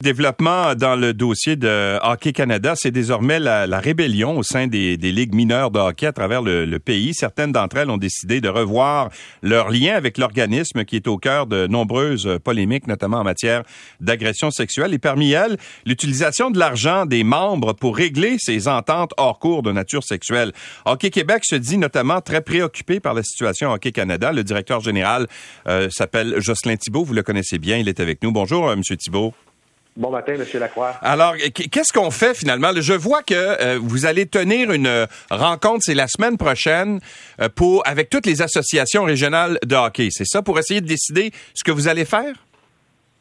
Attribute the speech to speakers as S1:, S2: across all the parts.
S1: Développement dans le dossier de Hockey Canada, c'est désormais la, rébellion au sein des, ligues mineures de hockey à travers le, pays. Certaines d'entre elles ont décidé de revoir leur lien avec l'organisme qui est au cœur de nombreuses polémiques, notamment en matière d'agression sexuelle. Et parmi elles, l'utilisation de l'argent des membres pour régler ces ententes hors cours de nature sexuelle. Hockey Québec se dit notamment très préoccupé par la situation Hockey Canada. Le directeur général euh, s'appelle Jocelyn Thibault. Vous le connaissez bien. Il est avec nous. Bonjour, euh, Monsieur Thibault.
S2: Bon matin, M. Lacroix.
S1: Alors, qu'est-ce qu'on fait finalement? Je vois que euh, vous allez tenir une euh, rencontre, c'est la semaine prochaine, euh, pour avec toutes les associations régionales de hockey. C'est ça pour essayer de décider ce que vous allez faire?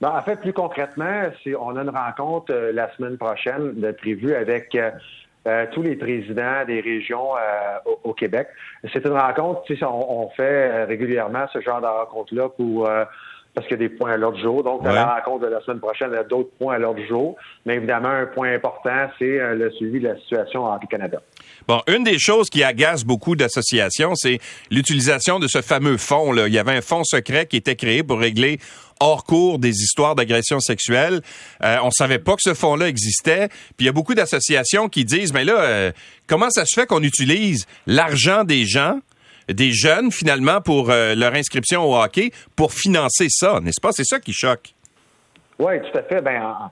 S2: Ben, en fait, plus concrètement, on a une rencontre la semaine prochaine de prévue avec tous les présidents des régions au, Québec. C'est une rencontre, on, on fait régulièrement ce genre de rencontre-là pour parce qu'il y a des points à l'ordre du jour. Donc, dans la rencontre de la semaine prochaine, il y a d'autres points à l'ordre du jour. Mais évidemment, un point important, c'est euh, le suivi de la situation en Canada.
S1: Bon, une des choses qui agace beaucoup d'associations, c'est l'utilisation de ce fameux fonds. Là. Il y avait un fonds secret qui était créé pour régler hors cours des histoires d'agression sexuelle. Euh, on savait pas que ce fonds-là existait. Puis il y a beaucoup d'associations qui disent, mais là, euh, comment ça se fait qu'on utilise l'argent des gens des jeunes, finalement, pour euh, leur inscription au hockey, pour financer ça, n'est-ce pas? C'est ça qui choque.
S2: Oui, tout à fait. Ben,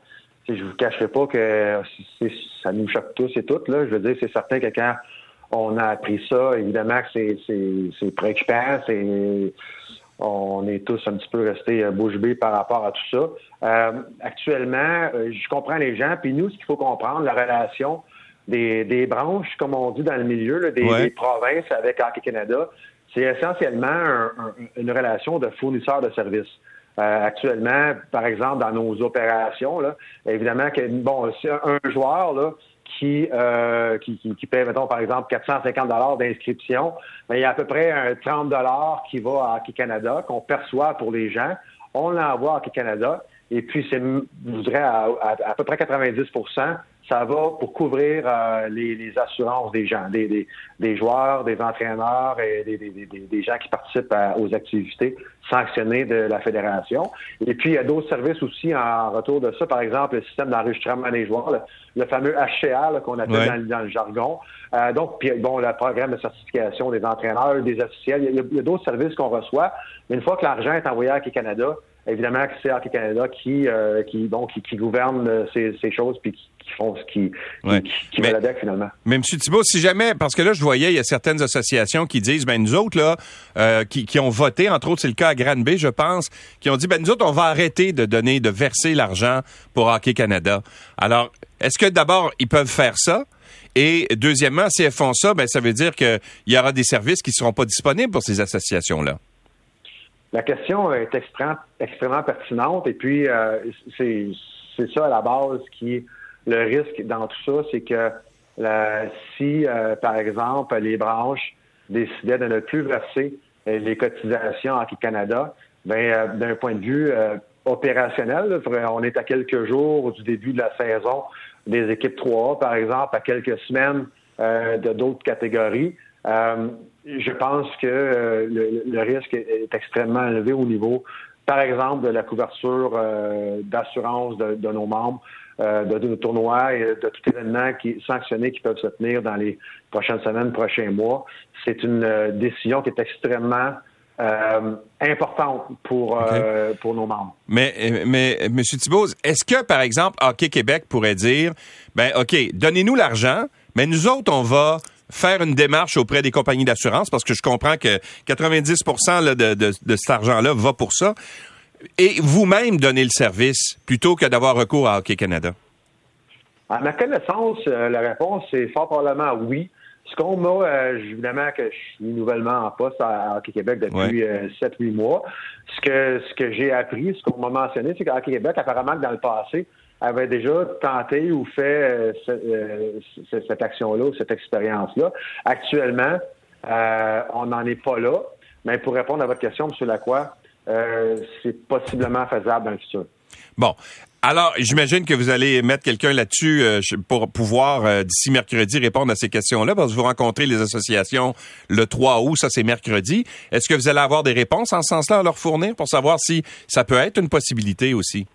S2: je vous cacherai pas que ça nous choque tous et toutes. Là. Je veux dire, c'est certain que quand on a appris ça, évidemment que c'est préoccupant. on est tous un petit peu restés euh, bouche bée par rapport à tout ça. Euh, actuellement, je comprends les gens, puis nous, ce qu'il faut comprendre, la relation des, branches, comme on dit dans le milieu, des, provinces avec Hockey Canada, c'est essentiellement une relation de fournisseur de services. Euh, actuellement, par exemple, dans nos opérations, là, évidemment que bon, c'est un joueur là, qui, euh, qui, qui, paie, mettons, par exemple, 450 dollars d'inscription, mais il y a à peu près un 30 dollars qui va à Hockey Canada, qu'on perçoit pour les gens. On l'envoie à Hockey Canada, et puis c'est, je voudrais, à, à, peu près 90 ça va pour couvrir euh, les, assurances des gens, des, des, joueurs, des entraîneurs et des, des gens qui participent aux activités sanctionnées de la fédération. Et puis, il y a d'autres services aussi en retour de ça. Par exemple, le système d'enregistrement des joueurs, le, fameux HCA qu'on appelle dans, le jargon. Euh, donc, puis, bon, le programme de certification des entraîneurs, des officiels. Il y a, d'autres services qu'on reçoit. Mais une fois que l'argent est envoyé à Canada, évidemment que c'est Hockey Canada qui, euh, qui, bon, qui, qui gouverne euh, ces, ces choses puis qui, qui, font ce qui, qui, deck finalement.
S1: Mais M. Thibault, si jamais, parce que là, je voyais, il y a certaines associations qui disent, ben nous autres, là, euh, qui, qui ont voté, entre autres, c'est le cas à Granby, je pense, qui ont dit, ben nous autres, on va arrêter de donner, de verser l'argent pour Hockey Canada. Alors, est-ce que d'abord, ils peuvent faire ça? Et deuxièmement, si elles font ça, ben ça veut dire qu'il y aura des services qui ne seront pas disponibles pour ces associations-là.
S2: La question est extrêmement, pertinente et puis euh, c'est ça à la base qui le risque dans tout ça, c'est que si, euh, par exemple, les branches décidaient de ne plus verser euh, les cotisations en Canada, ben, d'un point de vue opérationnel, on est à quelques jours du début de la saison des équipes 3A, par exemple, à quelques semaines de d'autres catégories. Euh, je pense que euh, le, risque est, extrêmement élevé au niveau, par exemple, de la couverture euh, d'assurance de, nos membres, de, de, tournois et de tout événement qui sanctionné qui peuvent se tenir dans les prochaines semaines, prochains mois. C'est une décision qui est extrêmement importante pour, pour nos membres.
S1: Mais, mais M. Thibault, est-ce que, par exemple, Hockey Québec pourrait dire, ben OK, donnez-nous l'argent, mais nous autres, on va faire une démarche auprès des compagnies d'assurance parce que je comprends que 90 de, de, cet argent-là va pour ça. Et vous-même donner le service plutôt que d'avoir recours à Hockey Canada?
S2: À ma connaissance, euh, la réponse est fort probablement oui. Ce qu'on m'a, euh, évidemment que je suis nouvellement en poste à Hockey Québec depuis 7-8 euh, mois, ce que ce que j'ai appris, ce qu'on m'a mentionné, c'est qu'à Hockey Québec, apparemment dans le passé, avait déjà tenté ou fait euh, cette action-là, cette expérience-là. Actuellement, euh, on n'en est pas là, mais pour répondre à votre question, M. Lacroix, euh, c'est possiblement faisable dans le futur.
S1: Bon. Alors, j'imagine que vous allez mettre quelqu'un là-dessus pour pouvoir, d'ici mercredi, répondre à ces questions-là, parce que vous rencontrez les associations le 3 août, ça c'est mercredi. Est-ce que vous allez avoir des réponses en ce sens-là à leur fournir pour savoir si ça peut être une possibilité aussi?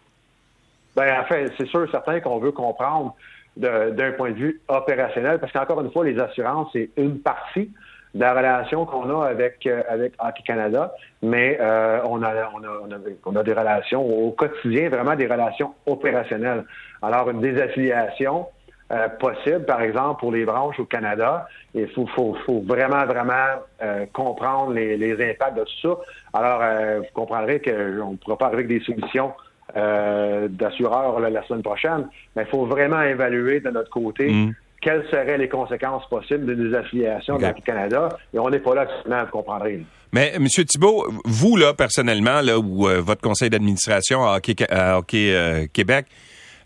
S2: Ben, en fait, c'est sûr, certain qu'on veut comprendre d'un point de vue opérationnel, parce qu'encore une fois, les assurances, c'est une partie de la relation qu'on a avec euh, avec Hockey Canada, mais euh, on, a, on, a, on, a, des relations au quotidien, vraiment des relations opérationnelles. Alors, une désaffiliation euh, possible, par exemple, pour les branches au Canada, il faut, faut, faut vraiment, vraiment euh, comprendre les, les, impacts de tout ça. Alors, vous comprendrez qu'on ne pourra pas arriver avec des solutions euh, d'assureurs la semaine prochaine, mais il faut vraiment évaluer de notre côté mm. quelles seraient les conséquences possibles de désaffiliation okay. du Canada. Et on n'est pas là actuellement, vous comprendrez.
S1: Mais M. Thibault, vous, là, personnellement, là, ou euh, votre conseil d'administration à Hockey, à Hockey euh, Québec,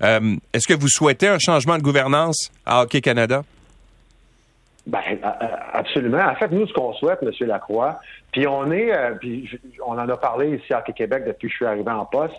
S1: est-ce que vous souhaitez un changement de gouvernance à Hockey Canada?
S2: Ben, absolument. En fait, nous, ce qu'on souhaite, M. Lacroix, puis on est, puis on en a parlé ici à Hockey Québec depuis que je suis arrivé en poste,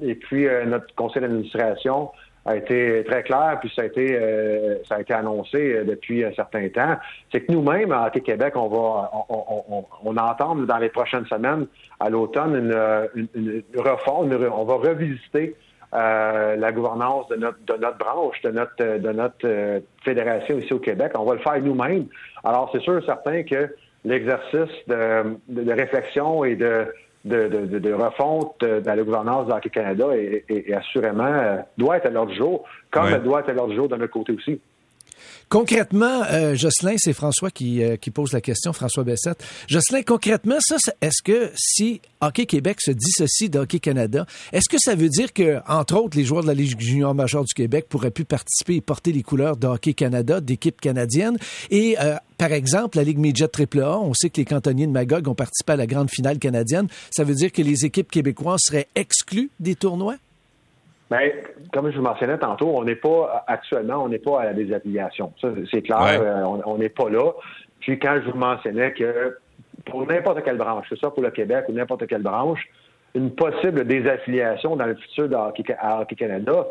S2: et puis, euh, notre conseil d'administration a été très clair, puis ça a été euh, ça a été annoncé depuis un certain temps. C'est que nous-mêmes, à Québec, on va on, on, on, entend dans les prochaines semaines, à l'automne, une, une, une, refonte, on va revisiter la gouvernance de notre de notre branche, de notre de notre fédération ici au Québec. On va le faire nous-mêmes. Alors, c'est sûr certain que l'exercice de, de, réflexion et de de, de, de, refonte dans la gouvernance de Canada et, assurément euh, doit être à l'ordre du jour, comme elle doit être à l'ordre du jour de notre côté aussi.
S3: Concrètement, euh, Jocelyn, c'est François qui, euh, qui, pose la question, François Bessette. Jocelyn, concrètement, ça, est-ce que si Hockey Québec se dissocie d'Hockey Canada, est-ce que ça veut dire que, entre autres, les joueurs de la Ligue junior majeure du Québec pourraient plus participer et porter les couleurs de Hockey Canada, d'équipes canadiennes? Et, euh, par exemple, la Ligue Midget AAA, on sait que les cantonniers de Magog ont participé à la grande finale canadienne. Ça veut dire que les équipes québécoises seraient exclues des tournois?
S2: Bien, comme je vous mentionnais tantôt, on n'est pas actuellement, on n'est pas à la désaffiliation. Ça, c'est clair, euh, on n'est pas là. Puis quand je vous mentionnais que pour n'importe quelle branche, que ce soit pour le Québec ou n'importe quelle branche, une possible désaffiliation dans le futur de Hockey, Canada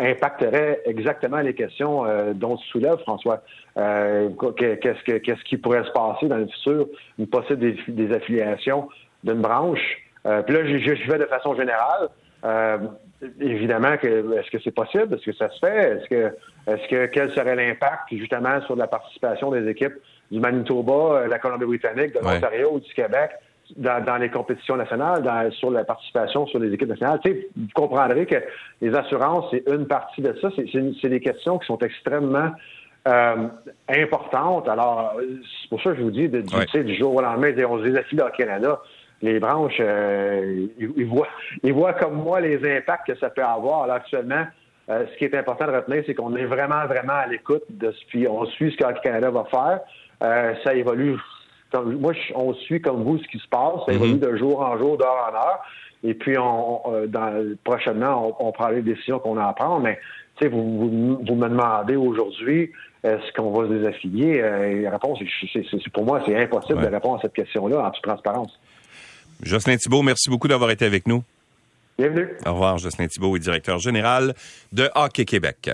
S2: impacterait exactement les questions euh, dont tu soulèves, François. Euh, qu'est-ce, que, qu'est-ce qui pourrait se passer dans le futur, une possible désaffiliation d'une branche? Puis là, je, je vais de façon générale. Euh, évidemment, que, est-ce que c'est possible? Est-ce que ça se fait? Est-ce que, est-ce que quel serait l'impact justement sur la participation des équipes du Manitoba, euh, de la Colombie-Britannique, de l'Ontario ou du Québec dans, les compétitions nationales, sur la participation sur les équipes nationales? Tu sais, vous comprendrez que les assurances, c'est une partie de ça. C'est, des questions qui sont extrêmement euh, importantes. Alors, c'est pour ça que je vous dis, de, du, du jour au lendemain, on se désaffile au Canada les branches, euh, ils, voient, ils voient comme moi les impacts que ça peut avoir. Alors, actuellement, euh, ce qui est important de retenir, c'est qu'on est vraiment, vraiment à l'écoute de ce puis on suit ce que Canada va faire. Euh, ça évolue. Comme, moi, on suit comme vous ce qui se passe. Ça évolue mm-hmm. de jour en jour, d'heure en heure. Et puis, on, dans, prochainement, on, prend les décisions qu'on a à prendre. Mais, tu sais, vous, vous, me demandez aujourd'hui, est-ce qu'on va se désaffilier? la réponse, c'est, pour moi, c'est impossible de répondre à cette question-là en toute transparence.
S1: Jocelyn Thibault, merci beaucoup d'avoir été avec nous.
S2: Bienvenue.
S1: Au revoir, Jocelyn Thibault est directeur général de Hockey Québec.